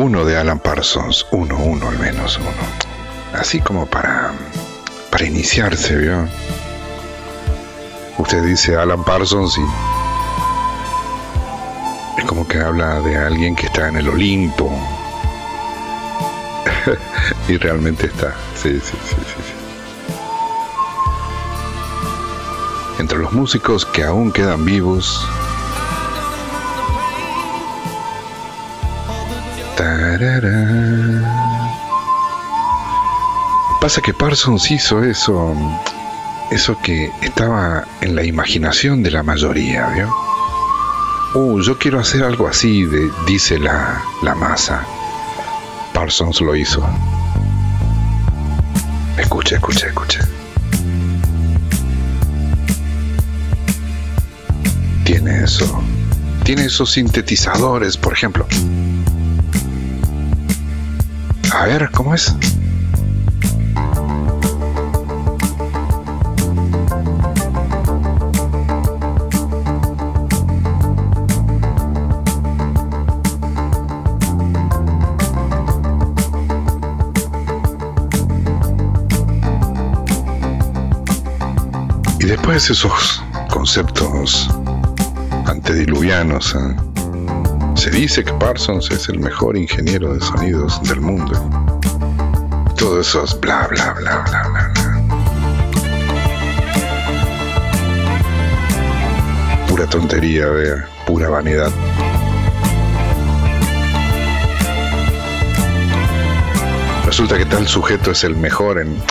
uno de Alan Parsons, uno, uno al menos, uno. Así como para, para iniciarse, ¿vio? Usted dice Alan Parsons y es como que habla de alguien que está en el Olimpo. y realmente está. Sí, sí, sí, sí, sí. Entre los músicos que aún quedan vivos, Pasa que Parsons hizo eso, eso que estaba en la imaginación de la mayoría, ¿vio? Uh, yo quiero hacer algo así, de, dice la, la masa. Parsons lo hizo. Escucha, escucha, escucha. Tiene eso. Tiene esos sintetizadores, por ejemplo. A ver, ¿cómo es? Y después esos conceptos antediluvianos, ¿eh? Se dice que Parsons es el mejor ingeniero de sonidos del mundo. Todo eso es bla bla bla bla bla bla. Pura tontería, vea, pura vanidad. Resulta que tal sujeto es el mejor en